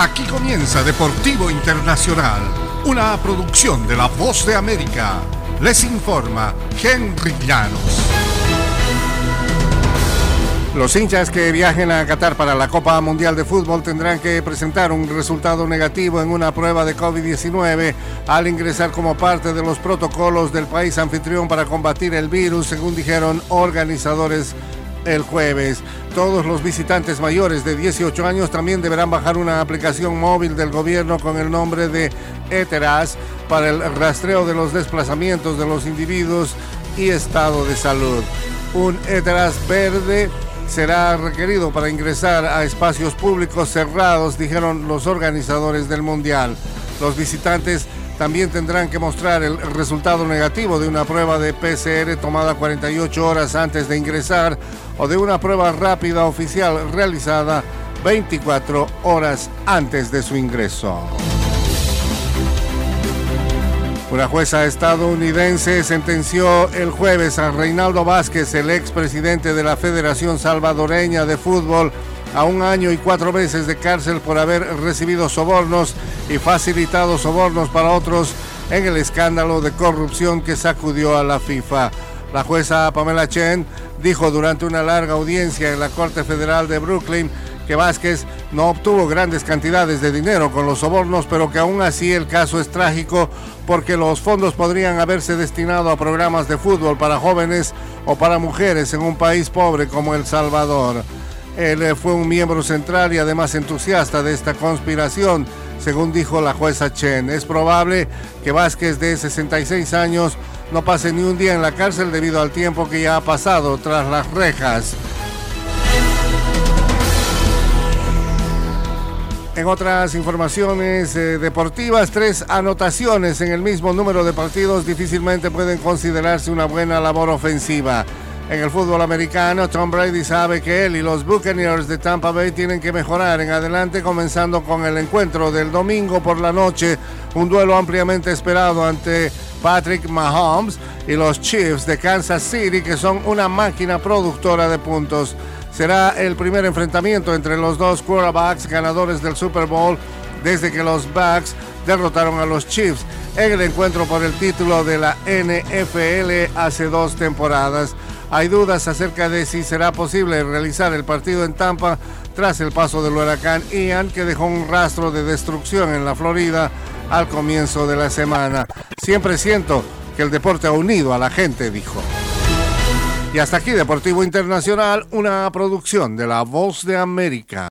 Aquí comienza Deportivo Internacional, una producción de La Voz de América. Les informa Henry Llanos. Los hinchas que viajen a Qatar para la Copa Mundial de Fútbol tendrán que presentar un resultado negativo en una prueba de COVID-19 al ingresar como parte de los protocolos del país anfitrión para combatir el virus, según dijeron organizadores el jueves. Todos los visitantes mayores de 18 años también deberán bajar una aplicación móvil del gobierno con el nombre de ETERAS para el rastreo de los desplazamientos de los individuos y estado de salud. Un ETERAS verde será requerido para ingresar a espacios públicos cerrados, dijeron los organizadores del Mundial. Los visitantes también tendrán que mostrar el resultado negativo de una prueba de PCR tomada 48 horas antes de ingresar o de una prueba rápida oficial realizada 24 horas antes de su ingreso. Una jueza estadounidense sentenció el jueves a Reinaldo Vázquez, el expresidente de la Federación Salvadoreña de Fútbol, a un año y cuatro meses de cárcel por haber recibido sobornos y facilitado sobornos para otros en el escándalo de corrupción que sacudió a la FIFA. La jueza Pamela Chen dijo durante una larga audiencia en la Corte Federal de Brooklyn que Vázquez no obtuvo grandes cantidades de dinero con los sobornos, pero que aún así el caso es trágico porque los fondos podrían haberse destinado a programas de fútbol para jóvenes o para mujeres en un país pobre como El Salvador. Él eh, fue un miembro central y además entusiasta de esta conspiración, según dijo la jueza Chen. Es probable que Vázquez, de 66 años, no pase ni un día en la cárcel debido al tiempo que ya ha pasado tras las rejas. En otras informaciones eh, deportivas, tres anotaciones en el mismo número de partidos difícilmente pueden considerarse una buena labor ofensiva. En el fútbol americano, Tom Brady sabe que él y los Buccaneers de Tampa Bay tienen que mejorar en adelante, comenzando con el encuentro del domingo por la noche, un duelo ampliamente esperado ante Patrick Mahomes y los Chiefs de Kansas City, que son una máquina productora de puntos. Será el primer enfrentamiento entre los dos quarterbacks ganadores del Super Bowl desde que los Bucks derrotaron a los Chiefs en el encuentro por el título de la NFL hace dos temporadas. Hay dudas acerca de si será posible realizar el partido en Tampa tras el paso del huracán Ian que dejó un rastro de destrucción en la Florida al comienzo de la semana. Siempre siento que el deporte ha unido a la gente, dijo. Y hasta aquí Deportivo Internacional, una producción de La Voz de América.